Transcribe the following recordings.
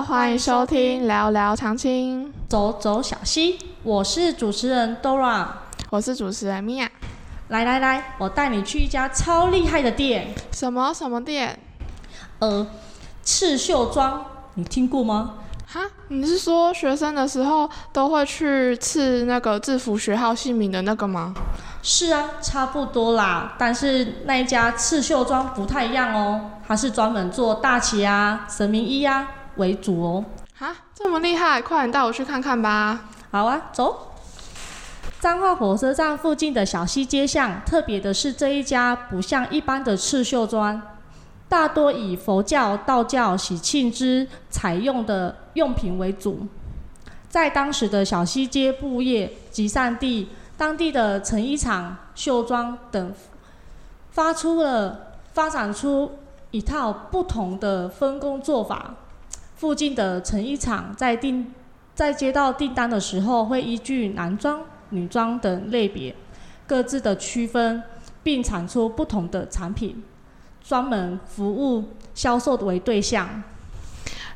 好，欢迎收听聊聊长青，走走小溪。我是主持人 Dora，我是主持人 Mia。来来来，我带你去一家超厉害的店。什么什么店？呃，刺绣庄，你听过吗？哈，你是说学生的时候都会去刺那个制服学号姓名的那个吗？是啊，差不多啦。但是那一家刺绣庄不太一样哦，它是专门做大旗啊、神明衣啊为主哦。哈，这么厉害，快点带我去看看吧。好啊，走。彰化火车站附近的小溪街巷，特别的是这一家不像一般的刺绣庄。大多以佛教、道教喜庆之采用的用品为主，在当时的小西街布业集散地，当地的成衣厂、绣庄等，发出了发展出一套不同的分工做法。附近的成衣厂在订在接到订单的时候，会依据男装、女装等类别，各自的区分，并产出不同的产品。专门服务销售为对象。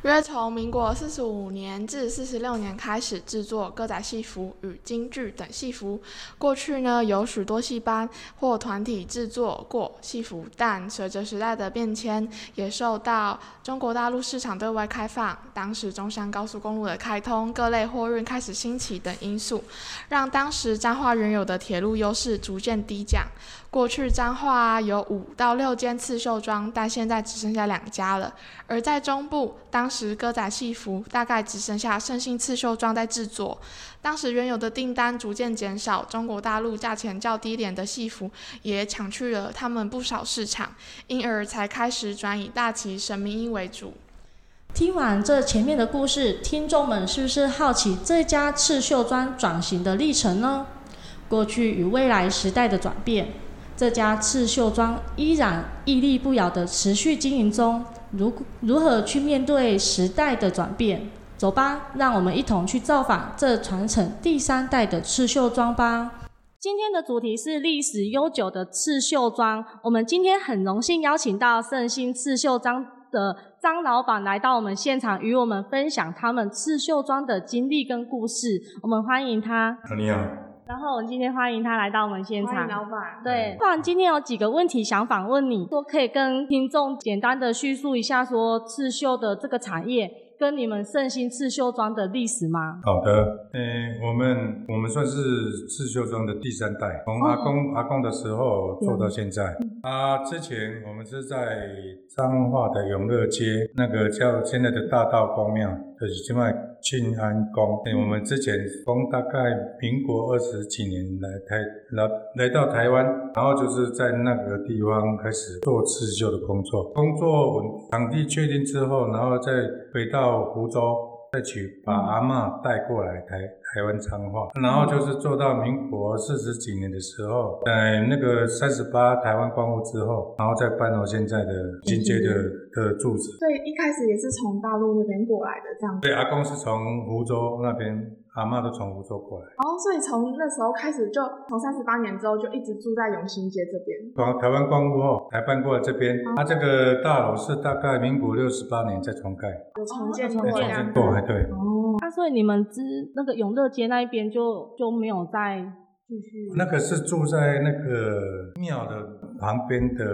约从民国四十五年至四十六年开始制作歌仔戏服与京剧等戏服。过去呢，有许多戏班或团体制作过戏服，但随着时代的变迁，也受到中国大陆市场对外开放、当时中山高速公路的开通、各类货运开始兴起等因素，让当时彰化原有的铁路优势逐渐低降。过去彰化有五到六间刺绣庄，但现在只剩下两家了。而在中部，当时歌仔戏服大概只剩下圣心刺绣庄在制作。当时原有的订单逐渐减少，中国大陆价钱较低廉的戏服也抢去了他们不少市场，因而才开始转以大旗神明衣为主。听完这前面的故事，听众们是不是好奇这家刺绣庄转型的历程呢？过去与未来时代的转变。这家刺绣庄依然屹立不摇的持续经营中，如如何去面对时代的转变？走吧，让我们一同去造访这传承第三代的刺绣庄吧。今天的主题是历史悠久的刺绣庄，我们今天很荣幸邀请到圣心刺绣庄的张老板来到我们现场，与我们分享他们刺绣庄的经历跟故事。我们欢迎他。你好。然后我们今天欢迎他来到我们现场。欢迎老板。对，不然今天有几个问题想访问你，说可以跟听众简单的叙述一下，说刺绣的这个产业。跟你们盛兴刺绣庄的历史吗？好的，诶，我们我们算是刺绣庄的第三代，从阿公阿公的时候做到现在。啊，之前我们是在彰化的永乐街，那个叫现在的大道公庙，就是现在庆安宫。我们之前从大概民国二十几年来台来来到台湾，然后就是在那个地方开始做刺绣的工作。工作场地确定之后，然后再回到。到湖州再去把阿妈带过来台台湾彰化，然后就是做到民国四十几年的时候，在那个三十八台湾光复之后，然后再搬到现在的金街的的住址。所以一开始也是从大陆那边过来的这样。对，阿公是从湖州那边。阿妈都从福州过来，哦，所以从那时候开始，就从三十八年之后就一直住在永兴街这边。从台湾光复后才搬过来这边。他这个大楼是大概民国六十八年再重盖，有重建过，重建过，还对。哦，那所以你们之那个永乐街那一边就就没有再。继续，那个是住在那个庙的旁边的，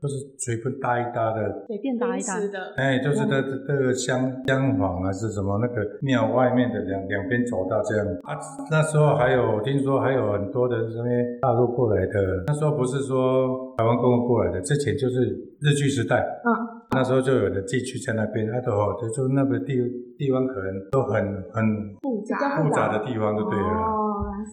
就是随便搭一搭的，随便搭一搭。的，哎，就是在这个厢厢房还是什么那个庙外面的两两边走道这样。啊，那时候还有听说还有很多的这些大陆过来的，那时候不是说台湾公路过来的，之前就是日据时代，嗯。那时候就有的地区在那边，他都好，就说那个地地方可能都很很复杂。复杂的地方就对了。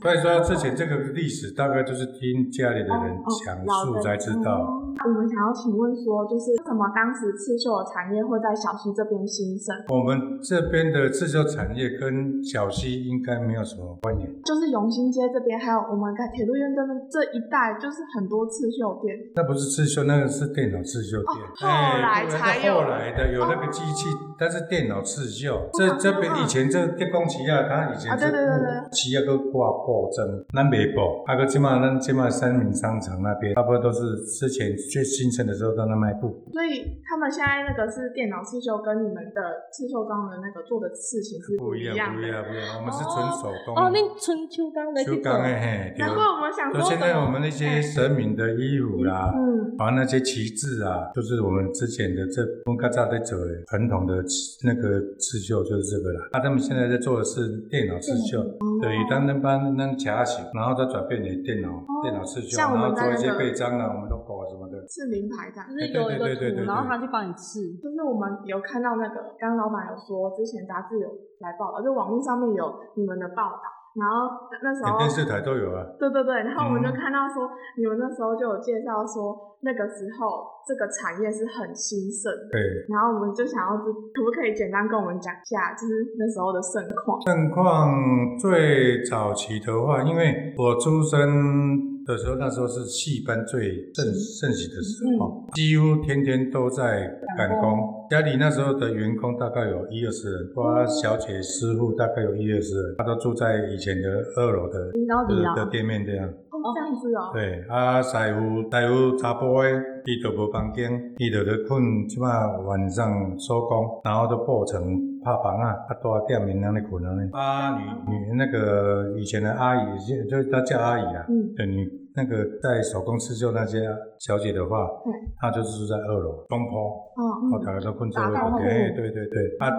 所以说之前这个历史大概就是听家里的人讲述才知道。我们想要请问说，就是为什么当时刺绣产业会在小溪这边兴盛？我们这边的刺绣产业跟小溪应该没有什么关联。就是永兴街这边，还有我们在铁路院这边这一带，就是很多刺绣店。那不是刺绣，那个是电脑刺绣店。后来才有。后来的有那个机器但是电脑刺绣，这这边以前这电工旗啊，它以前是啊对对对对布旗啊，都挂布针，咱没布，啊个起码咱起码三民商场那边，差不多都是之前最新生的时候在那卖布。所以他们现在那个是电脑刺绣，跟你们的刺绣庄的那个做的事情是不一样，的。不一样，不一样。我们是纯手工。哦，恁春秋刚的去做就刚，哎嘿，对难怪我们想说就现在我们那些神明的衣服啦，嗯，还有那些旗帜啊，就是我们之前的这我们刚才在走的传统的那个刺绣，就是这个啦。啊，他们现在在做的是电脑刺绣，对，当那帮那卡型，然后再转变成电脑电脑视觉，像我然后做一些们在那个背章啊，我们 logo 啊什么的。是名牌这样就。是有一个图，对对对对对然后他去帮你刺。就是我们有看到那个，刚刚老板有说，之前杂志有来报道，就网络上面有你们的报道，然后那时候电视台都有啊。对对对，然后我们就嗯看到说，你们那时候就有介绍说，那个时候这个产业是很兴盛的，对，然后我们就想要知，可不可以简单跟我们讲一下，就是那时候的盛况？盛况最早期的话，因为我出生的时候，那时候是戏班最盛盛行的时候，几乎天天都在赶工。家里那时候的员工大概有一二十人，包括小姐、师傅大概有一二十人，他都住在以前的二楼的的的店面这样。哦，这样子哦，对，啊，师傅师傅查甫诶，伊就无房间，伊就咧困，即马晚上收工，然后就布成拍房啊，啊，住店面那里困安尼。啊，女。女那个以前的阿姨，就就是她叫阿姨啊，嗯，对，女那个在手工刺绣那些小姐的话嗯，她就是住在二楼东坡，哦，我大家都困这位打地铺对对对对，啊，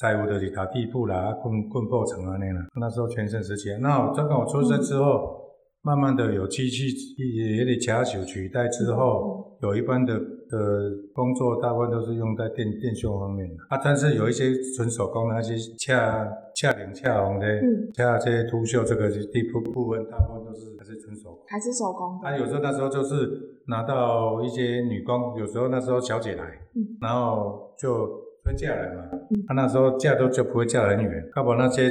师傅就是打地铺啦，啊，困困破成安尼啦。那时候全盛时期啊，那我这个我出生之后。慢慢的有机器也也得假手取代之后，有一般的的工作大部分都是用在电电绣方面啊，但是有一些纯手工的那些恰恰领恰红的嗯，恰这些凸绣这个地部部分，大部分都是还是纯手工。还是手工他，啊，有时候那时候就是拿到一些女工，有时候那时候小姐来，嗯然后就会嫁人嘛。她、那时候嫁都就不会嫁很远，要把那些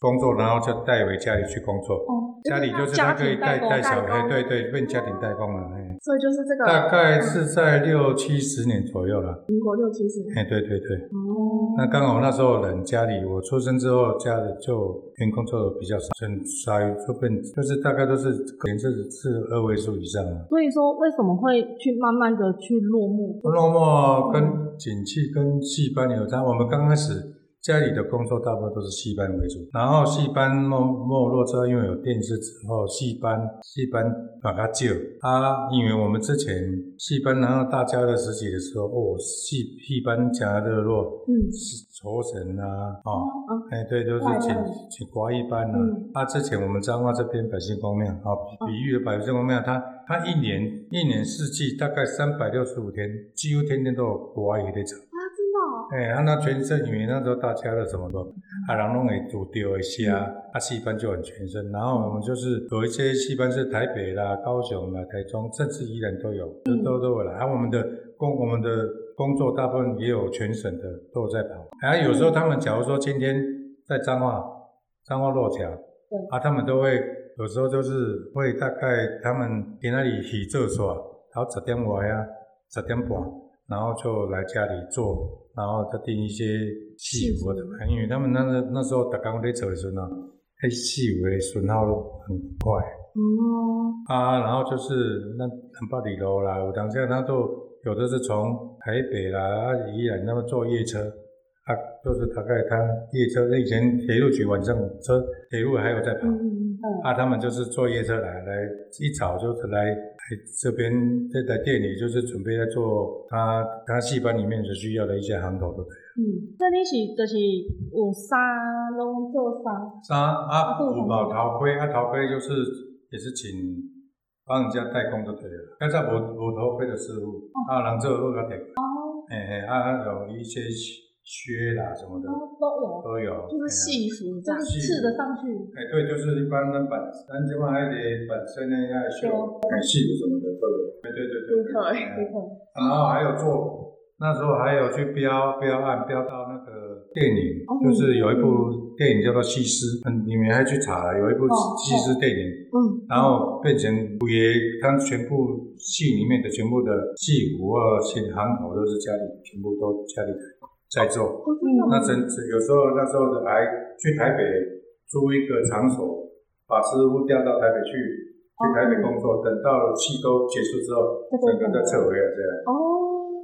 工作，然后就带回家里去工作。哦，家里就是家她可以带带小孩，对对，变家庭代工了。哎，所以就是这个大概是在六七十年左右了。民国六七十年，哎，对对对。哦，那刚好那时候人家里，我出生之后家里就员工做的比较少，很少就变就是大概都是可能是是二位数以上了。所以说为什么会去慢慢的去落幕？落幕跟景气跟戏班有差。我们刚开始家里的工作大部分都是戏班为主，然后戏班没没落之后，因为有电视之后，戏班戏班把它救啊，因为我们之前戏班然后大家的时期的时候，哦，戏戏班加热络，嗯，酬神啊，哦。哦，哎，对，都是请请国艺班呐、嗯啊。之前我们彰化这边百姓公庙，啊，比喻的百姓公庙，它它一年一年四季大概三百六十五天，几乎天天都有国艺在场。啊，真的哦，哎，啊，那全身因为那时候大家的什么都，啊，人拢会有丢一些啊，啊，戏班就很全身。然后我们就是有一些戏班是台北啦、高雄啦、台中，甚至宜兰都有，都都都有来。啊，我们的工我们的工作大部分也有全省的都有在跑。啊，有时候他们假如说今天在彰化，彰化落桥，啊，他们都会有时候就是会大概他们在那里起做耍，然后十点外啊，十点半，然后就来家里做，然后他订一些戏服的，因为他们那个那时候打工在做的时候呢，那戏服的损耗很快。哦，啊，然后就是那很八里楼啦，有当下他都有的是从台北啦、啊宜兰那么坐夜车。啊，就是大概他夜车，以前铁路局晚上车铁路还有在跑，啊，他们就是坐夜车来，来一早就是来来这边这台店里，就是准备在做他他戏班里面所需要的一些行头的嗯，这你是就是有衫拢做衫，衫啊，啊有毛头盔啊，头盔就是也是请帮人家代工就对了。刚才无无头盔的师傅，啊，人做好哦，嘿嘿，啊，有一些靴啦什么的。哦都有，都有，就是戏服这样，就是。刺的上去，哎，对，就是一般的本，咱即摆迄个本身的那个绣，哎，戏服什么的都有。对对对对。对哎没错，然后还有做，那时候还有去标标案，标到那个电影，哦。就是有一部电影叫做《西施》，嗯，你们还去查了，有一部哦西施电影，嗯，然后变成也，它全部戏里面的全部的戏服啊、戏行头都是家里全部都家里。的。在做。那真有时候那时候还去台北租一个场所，把师傅调到台北去，去台北工作。等到戏都结束之后，整个再撤回来这样。哦，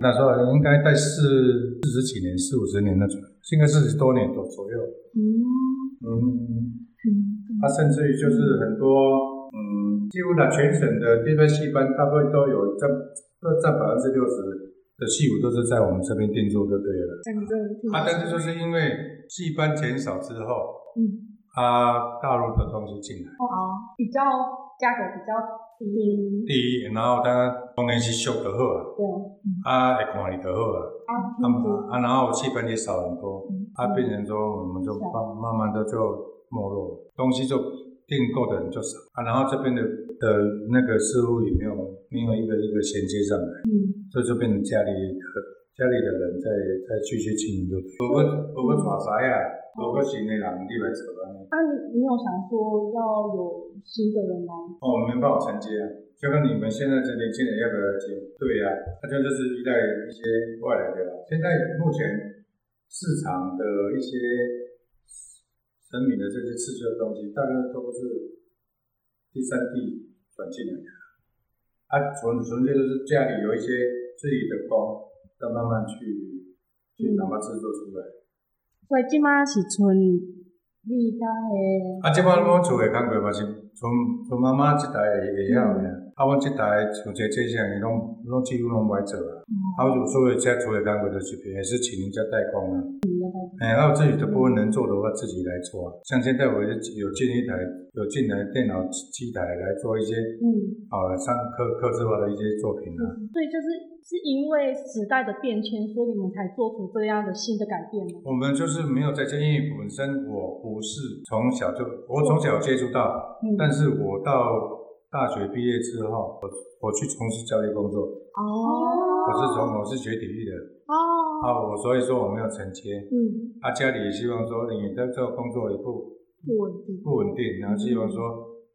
那时候应该在四四十几年、四五十年那种，应该四十多年左左右。嗯，嗯，他、甚至于就是很多，嗯，几乎呢全省的这边戏班，大部分都有占都占百分之六十的戏舞都是在我们这边定做就对了。啊，但是就是因为戏班减少之后，嗯，啊，大陆的东西进来，哦，比较价格比较低，第第一，然后当然当然是修得好啊，对，啊，会看你就好啊，啊，啊啊，然后戏班也少很多，啊，变成说我们就慢慢慢的就没落，东西就订购的人就少啊，然后这边的的那个师傅也没有没有一个一个衔接上来，嗯，所以就变成家里的家里的人在在继续经营就对，无个无个带师啊，无个新的人你来做。啊，你你有想说要有新的人来？哦，我们没办法承接啊，就跟你们现在这年轻人要不要接？对呀、他就就是依赖一些外来的啦。现在目前市场的一些神明的这些刺绣的东西，大概都是第三地转进来的。啊，纯纯粹就是家里有一些自己的工，再慢慢去去把它制作出来。所以即马是纯你甲迄啊，即摆我厝的工课嘛是从从妈妈即代会会晓尔，啊，阮即代像这这些伊拢拢几乎拢不爱做啊。啊，我就所以这厝的工课就是也是请人家代工啊。哎，然后自己的部分能做的话，自己来做啊。像现在我有有进一台有进来电脑机台来做一些嗯，啊上课课制化的一些作品啊。所以就是是因为时代的变迁，所以你们才做出这样的新的改变吗？我们就是没有在这，因为本身我不是从小就我从小接触到，嗯。但是我到大学毕业之后，我我去从事教育工作，哦，我是从我是学体育的。哦，啊，我所以说我没有承接，嗯，啊，家里也希望说你的这个工作也不不稳定，不稳定，然后希望说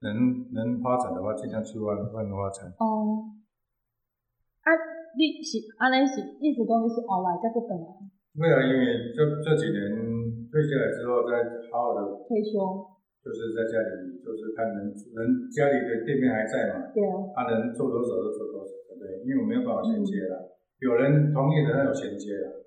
能能发展的话，尽量去外外面发展。哦，啊，你是安尼是意思讲你是后来才去转来？对啊，因为这这几年退下来之后，再好好的退休？就是在家里，就是看能能家里的店面还在嘛，对。啊，他能做多少就做多少，对不对？因为我没有办法衔接了，有人同意的那有衔接了，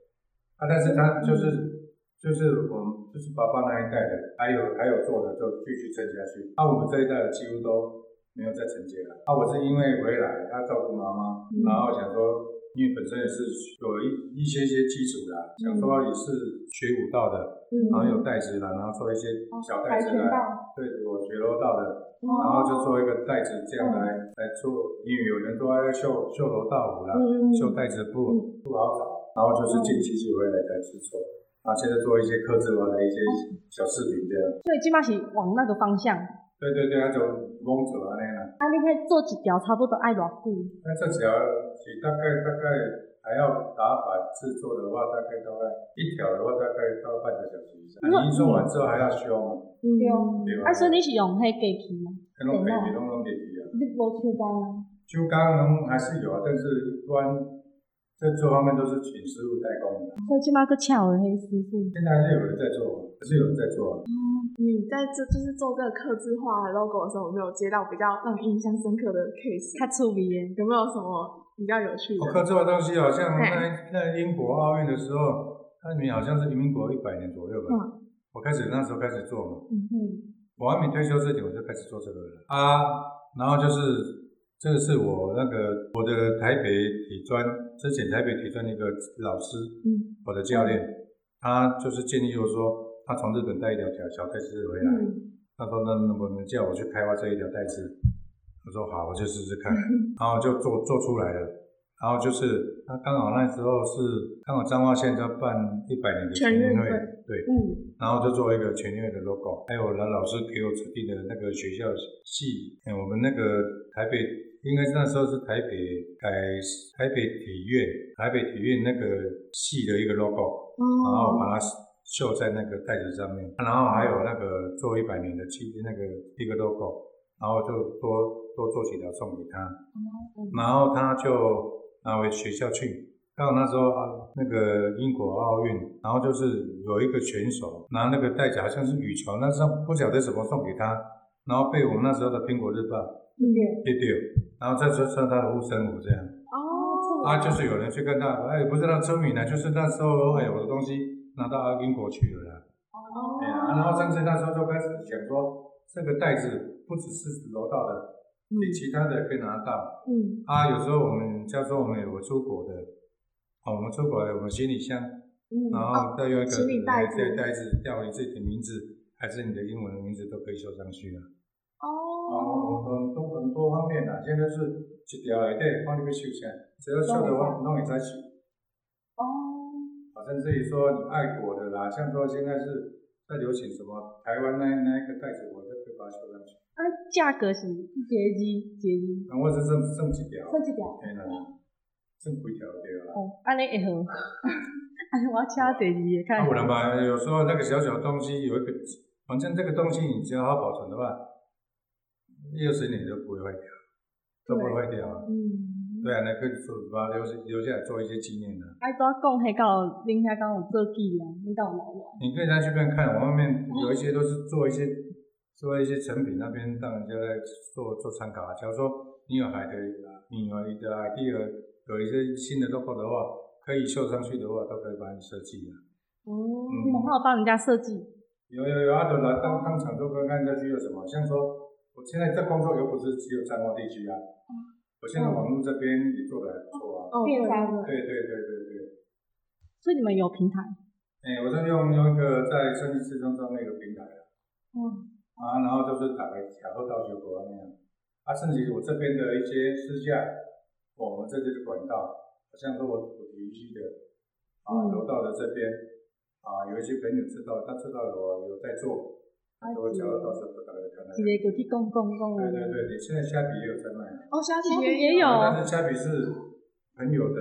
啊，但是他就是就是我们就是爸爸那一代的，还有还有做的就继续撑下去，啊，我们这一代的几乎都没有再承接了，啊，我是因为回来他照顾妈妈，嗯。然后想说，因为本身也是有一一些些基础的，想说也是学武道的，嗯。然后有带子啦，然后做一些小带子来。跆拳道，对，我学柔道的，然后就做一个袋子这样来来做，因为有人都要绣绣楼大舞啦，嗯绣带子布不好找，然后就是进机器回来才去做，然后现在做一些刻字化的一些小饰品这样。所以即马是往那个方向。对对对，那种蒙走安尼啦，啊，你看做一条差不多爱偌久？那这只要是大概大概还要打板制作的话，大概大概一条的话大概到半个小时以上。你做完之后还要修吗，嗯，对吧？啊，所以你是用迄机器吗？那种可以弄弄给皮啊。你无手工啊？修钢能还是有啊，但是一般在这方面都是请师傅代工的。所以即马个巧的迄师傅。现在还是有人在做，还是有人在做啊。你在这就是做这个刻字化的 logo 的时候，有没有接到比较让你印象深刻的 case？较趣味的。有没有什么比较有趣的？我刻这个东西好像嘿那那英国奥运的时候，那你好像是民国一百年左右吧。嗯我开始那时候开始做嘛，嗯，我还没退休之前我就开始做这个了啊。然后就是这个是我那个我的台北体专之前台北体专的一个老师，嗯我的教练，他就是建议我说，他从日本带一条小小带子回来。嗯他说：“那能不能叫我去开发这一条带子。”我说：“好，我就试试看。”然后就做做出来了。然后就是他刚好那时候是刚好彰化县在办一百年的全运会，对，嗯，然后就做一个全运会的 logo，还有老老师给我指定的那个学校系，嗯我们那个台北应该是那时候是台北改台北体院，台北体院那个系的一个 logo，然后哦，把它绣在那个袋子上面，然后还有那个做一百年的期那个一个 logo，然后就多多做几条送给他，然后他就拿回学校去，刚好那时候啊，那个英国奥运，然后就是有一个选手拿那个袋子，好像是羽球，那上不晓得怎么送给他，然后被我们那时候的苹果日报嗯，跌掉，然后再说算他的护身符这样。哦，啊，就是有人去跟他，哎，不是他村民呢，就是那时候，哎，我的东西拿到英国去了啦。哦哎呀，然后甚至那时候就开始想说，这个袋子不只是楼道的，你其他的也可以拿到。嗯啊，有时候我们假如说我们有出国的，啊，我们出国了，我们行李箱，嗯，然后再用一个行李袋子。对袋子吊你自己的名字，还是你的英文名字都可以绣上去啊。哦，哦，很多很多方面啦，现在是一条内底看你要绣啥，只要绣的话，弄会在起。哦，啊，甚至于说你爱国的啦，像说现在是在流行什么台湾那那一个袋子，我都可以把它绣上去。啊，价格是节字节字，然后我是剩剩几条，剩一条。天哪，剩几条就对了啦。哦，安尼会好。安尼我请节字的啊，看。有人把有时候那个小小东西有一个，反正这个东西你只要好保存的话，一二十年都不会坏掉，都不会坏掉啊。嗯，对啊，那可以做把它留留下来做一些纪念的。爱怎讲迄到恁遐敢有做纪念，恁敢有留落？你可以再去看看，我外面有一些都是做一些做一些成品，那边让人家在做做参考啊。假如说你有海的，你有你的 idea 有一些新的 logo 的话，可以绣上去的话，都可以帮你设计啊。哦，你们还有帮人家设计？有有有啊，都来当当场就看看下去有什么，像说我现在这工作又不是只有彰化地区啊，我现在网络这边也做的还不错啊。哦，电商对对对对对对，所以你们有平台？哎、我是用用一个在设计师中中那个平台啊。嗯。啊，然后就是打开卡后到学国那样，啊，甚至我这边的一些私下，我们这边的管道，好像说我我体育系的，啊，嗯楼道的这边，啊，有一些朋友知道，他知道我有在做，他就会叫到时候打开看看。一个就去讲讲讲对对对，你现在虾皮也有在卖，哦，虾皮也也有但是虾皮是朋友的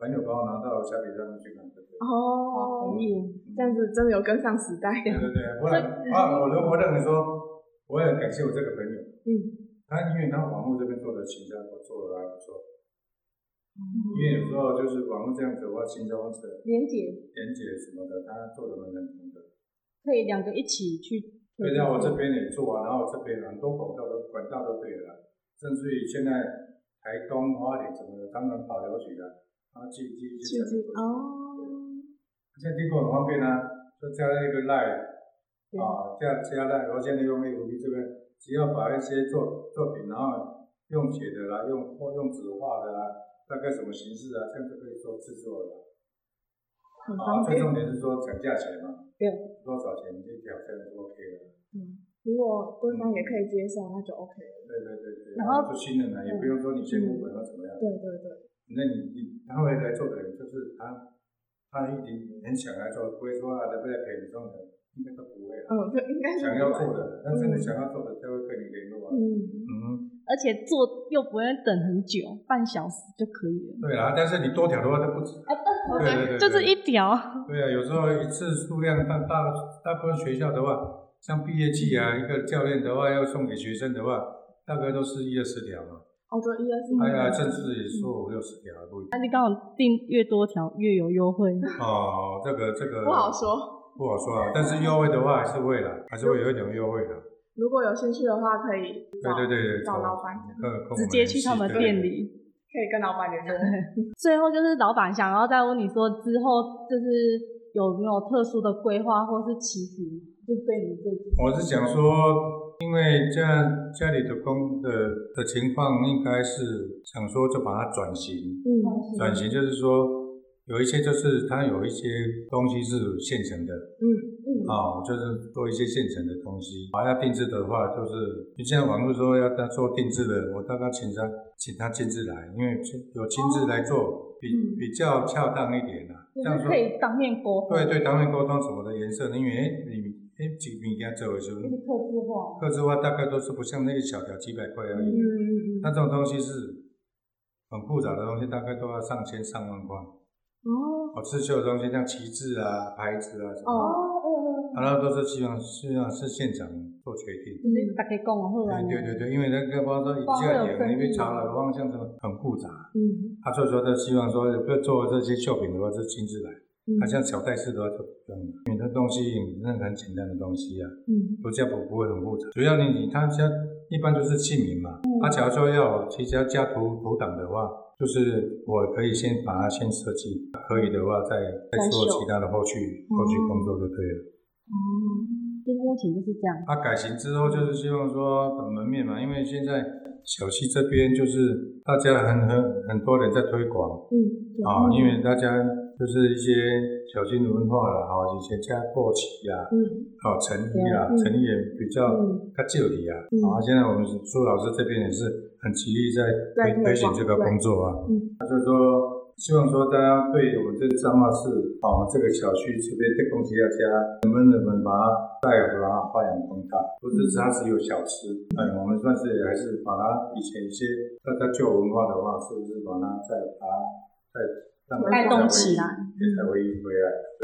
朋友帮我拿到虾皮上面去看，对不对？哦，朋友。这样子真的有跟上时代。对对对，不然啊，我认我认为说，我也很感谢我这个朋友，嗯，他因为他网络这边做的行销做的还不错，嗯因为有时候就是网络这样子的话，行销方式、连结连接什么的，他做的蛮认同的。可以两个一起去。对，然后我这边也做啊，然后我这边很多广告都管道都对了，甚至于现在台东花莲什么的，当然保留局啊，然后寄寄一些产品过去。哦，现在订购很方便啊，就加了一个 line 对啊，加加 line，然后现在用 FB 这边，只要把一些作作品，然后用写的啦，用或用纸画的啦，大概什么形式啊，这样就可以做制作了。啊，很方便。最重点是说讲价钱嘛，对，多少钱你一条这样就 OK 了。嗯，如果对方也可以接受，那就 OK 了。对对对对，然后就信任了，也不用说你先付本或怎么样。对对对，那你你他会来做的人，就是他他一定很想来做，不会说啊，能不能给你这种人，应该都不会啊。嗯，对应该是想要做的，那真的想要做的，就会跟你联络啊。嗯，嗯，而且做又不用等很久，半小时就可以了。对啊，但是你多条的话都不止。啊，对对对，就是一条。对啊，有时候一次数量大大大部分学校的话，像毕业季啊，一个教练的话要送给学生的话，大概都是一二十条嘛。哦，对，一二十，哎呀，甚至也说五六十条不一定。那你刚好订越多条越有优惠。哦，这个这个不好说。不好说啊。但是优惠的话还是会啦，还是会有一点优惠的。如果有兴趣的话，可以对找对对对，找老板，直接去他们店。里。可以跟老板联络。最后就是老板想要再问你说，之后就是有没有特殊的规划或是期许，就对你自己。我是想说，因为家家里的工的的情况，应该是想说就把它转型。嗯转型就是说，有一些就是它有一些东西是现成的，嗯嗯，啊、就是做一些现成的东西。啊，要定制的话，就是你现在网络说要他做定制的，我大概请他请他亲自来，因为有亲自来做比、嗯比较恰当一点啦。这样说可，以当面沟通，对对，当面沟通什么的颜色，因为诶你诶几物件做的时候就，是克制化。个制化大概都是不像那个小条几百块而已。嗯嗯嗯，那这种东西是很复杂的东西，大概都要上千上万块。哦哦，刺绣的东西像旗帜啊、牌子啊什么的。哦，哦，啊，那都是希望希望是现场做决定。就是大家讲好啊。对对对，因为那个包括说一下点，因为查了方向是很复杂。嗯，他所以说他希望说，要做这些绣品的话，是亲自来。他像小袋式的话就不用，因为它东西那很简单的东西啊，嗯，不加不不会很复杂。主要你你他家一般都是器皿嘛，他假如说要其实要加图图档的话，就是我可以先把它先设计，可以的话再再做其他的后续后续工作就对了。哦，就目前就是这样。它改型之后就是希望说门面嘛，因为现在小溪这边就是大家很很很多人在推广，嗯，啊，因为大家。就是一些小型文化啦，哈，以前加过旗呀，嗯，好成衣啦，成衣也比较较旧的啊，啊，现在我们苏老师这边也是很极力在推推行这个工作啊，嗯，所以说希望说大家对我们这个彰化市啊这个小区这边的东西要加，能不能把它带回来发扬光大，不是它只有小吃，哎，我们算是还是把它以前一些大家旧文化的话，是不是把它再把它再。带动起来，才会回来。对，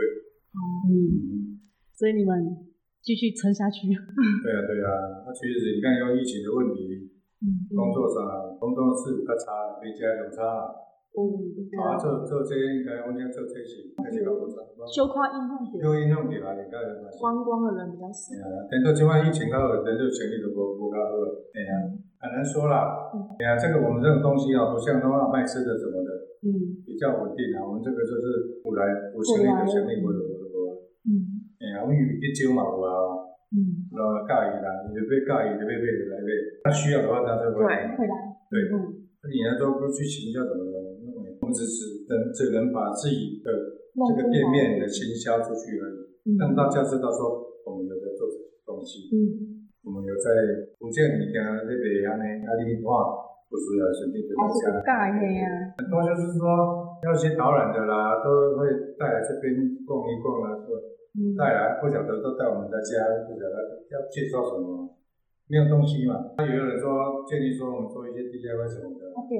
嗯，所以你们继续撑下去。对啊，对啊。那其实你看，因为疫情的问题，嗯工作上，工作是较差，比家有差。嗯，啊，做做这应该，我讲做这些，还是较不错。小看影响点。小影响点啊，应该是。观光的人比较少。啊，等到即摆疫情到了，人就生意都无无较好。哎呀，很难说啦。哎呀，这个我们这种东西啊，不像的话卖吃的什么的。嗯。比较稳定啊，我们这个就是不来不生意的生意无无无啊。嗯。哎呀，我们有一招嘛有啊。嗯。那介意啦，你就别介意，就别别来买。他需要的话，他就会。对，会来。对。嗯。那你要都不去行销怎么的，那我们只是能只能把自己的这个店面的行销出去而已，让大家知道说我们有在做东西。嗯。我们有在福建物件那边安尼，啊你话。不是要身体的东西啊，很多就是说要些导览的啦，都会带来这边逛一逛啊，说？带来不晓得都带我们在家，不晓得要介绍什么，没有东西嘛。那有人说建议说我们做一些 DIY 什么的，对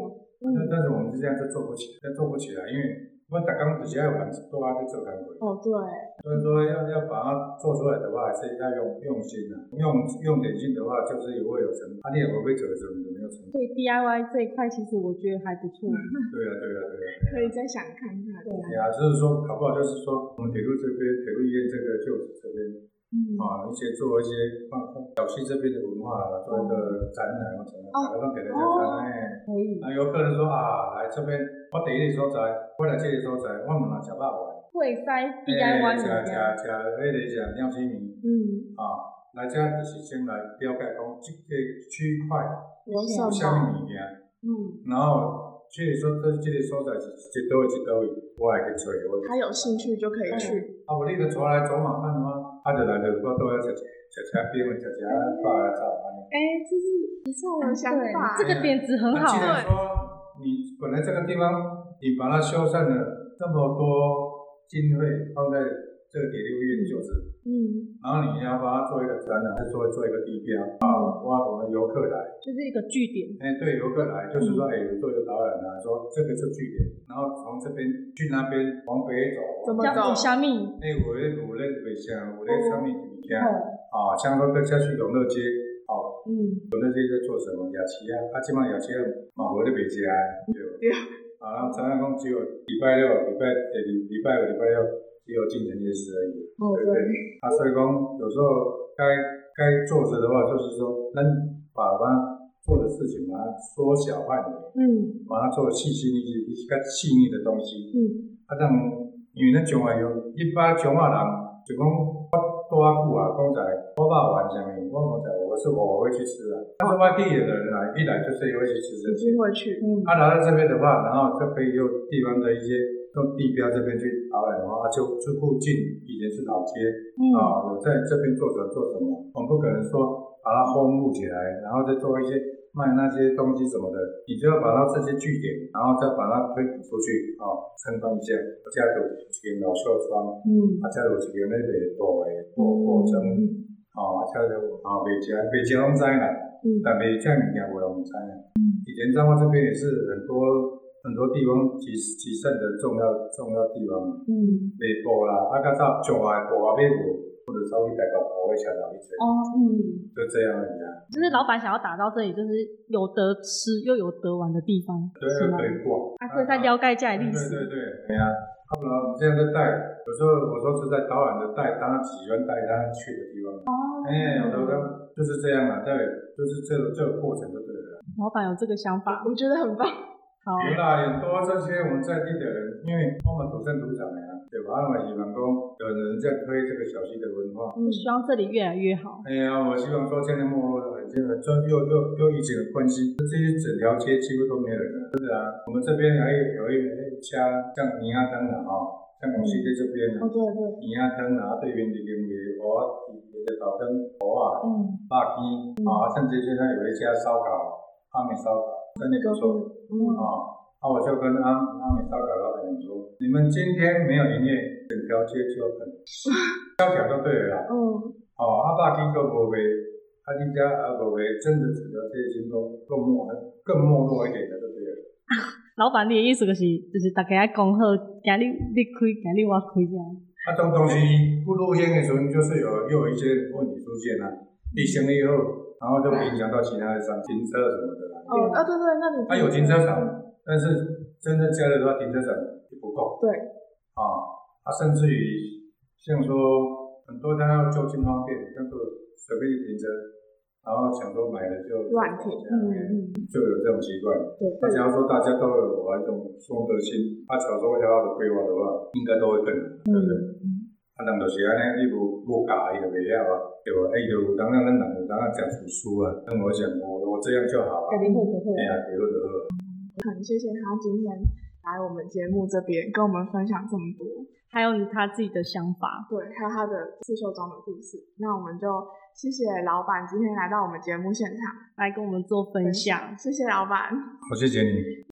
但但是我们就这样就做不起，做不起来，因为。我打工之前有人多啊在做工课。哦，对。所以说要要把它做出来的话，还是要用用心的。用用点心的话，就是也会有成本。啊，你也不会折成，有没有成本？对 DIY 这一块，其实我觉得还不错。对啊，对啊，对啊。可以再想看看。对啊，就是说，搞不好就是说，我们铁路这边，铁路医院这个就这边。啊，一些做一些放小溪这边的文化，做一个展览或怎么，打个算给人家看诶。可以。啊，有客人说啊，来这边，我第一个所在，我来这个所在，我们来吃饱饭。会塞 DIY 物件。吃吃吃，迄个是鸟鸡米。嗯。啊，来这就是先来了解讲这个区块有什么物件。嗯。然后，这个所这这个所在是一多一多位，我来去找。他有兴趣就可以去。啊，无你就出来走马看吗？他的来就我都要吃吃吃吃边吃吃饭来早饭。哎，这是不错的想法，这个点子很好。既然说你本来这个地方你把它修缮了这么多经费放在这个铁路医院就是，嗯，然后你要把它做一个展览，再做做一个地标啊，哇，我们游客来，就是一个据点。哎，对，游客来就是说，哎，做一个导览啊，说这个是据点，然后从这边去那边往北走。怎么走？虾米？哎，我咧我咧北乡，有咧虾米物件？啊，像那个下去永乐街，哦，嗯，永乐街在做什么？雅琪啊，啊，即码雅琪啊，嘛无咧卖食对。对。啊，然后咱讲只有礼拜六、礼拜诶，礼礼拜五、礼拜六只有进城夜市而已。哦，对。啊，所以讲有时候该该做着的话，就是说，能把它做的事情把它缩小范围，嗯，把它做细心一些、一些较细腻的东西，嗯，啊，让。因为咱中华有一般中华人就讲我多啊久啊，讲在我爸玩什么，我讲在我是我会去吃啊。但是外地的人来一来就是会去吃这些。会去。嗯。他来到这边的话，然后就可以有地方的一些用地标这边去导览的话，就就附近以前是老街，啊，有在这边做什么做什么，我们不可能说把它荒芜起来，然后再做一些。卖那些东西什么的，你就要把它这些据点，然后再把它推广出去，啊，参观一下。加入一间老校窗，嗯，啊，加入一间那个大的大过程，哦，啊，加入啊，卖家卖家拢知啦，嗯，但卖这物件无人知啦。嗯，以前彰化这边也是很多很多地方集集散的重要重要地方，嗯，北部啦，啊，较早上海部啊，买布。或者稍微带到口味调到一些，哦，嗯，就这样而已啊。就是老板想要打造这里，就是有得吃又有得玩的地方，对，是吗可？以逛。还可以在了解家的历对史。对对，对啊。要不然我们这样在带，有时候我说是在导览的带，他喜欢带他去的地方。哦，哎，有的人就是这样啊，对，就是这个这个过程就对了。老板有这个想法，我觉得很棒。好，有啦，很多这些我们在地的人，因为我们土生土长的呀，对吧？我们希望讲有人在推这个小溪的文化。就希望这里越来越好。哎呀，我希望说现在没落的很，现在这又又又疫情的关系，这些整条街几乎都没人了。真的啊，我们这边还有有一一家像银鸭汤的哈，像广西街这边哦，的对对，银鸭汤啊，对面的营业蚵仔的早灯蚵仔、嗯，大鸡啊，甚至现在有一家烧烤，阿美烧烤，真的不错。嗯，啊，那我就跟阿阿美烧烤老板娘说，你们今天没有营业，整条街就很萧条就对了啦。嗯，哦，阿爸听个无卖，阿，你家阿无卖，真的整条街已经都更没更没落一点的，对不对了？老板你的意思就是，就是大家讲好，今日你开，今日我开这样。啊，当当时不路线的时候，就是有又有一些问题出现了啊，疫情以后，然后就影响到其他的商停车什么的啦。哦，啊，对对，那你它有停车场，但是真正加的话，停车场就不够。对，啊，啊，甚至于像说很多他要就近方便，像说随便一停车，然后想说买了就乱停，嗯嗯，就有这种习惯。对，那假如说大家都有我一种松德心，啊，假如说要好的规划的话，应该都会更好，对不对？啊，人就是安尼，你无无教伊就袂晓啊，对吧？伊就有当然咱人有当然讲读书啊，那我想我我这样就好啊，家己好就好。哎呀，对好就好。很谢谢他今天来我们节目这边跟我们分享这么多，还有他自己的想法。对，还有他的刺绣中的故事。那我们就谢谢老板今天来到我们节目现场来跟我们做分享。谢谢老板。好，谢谢你。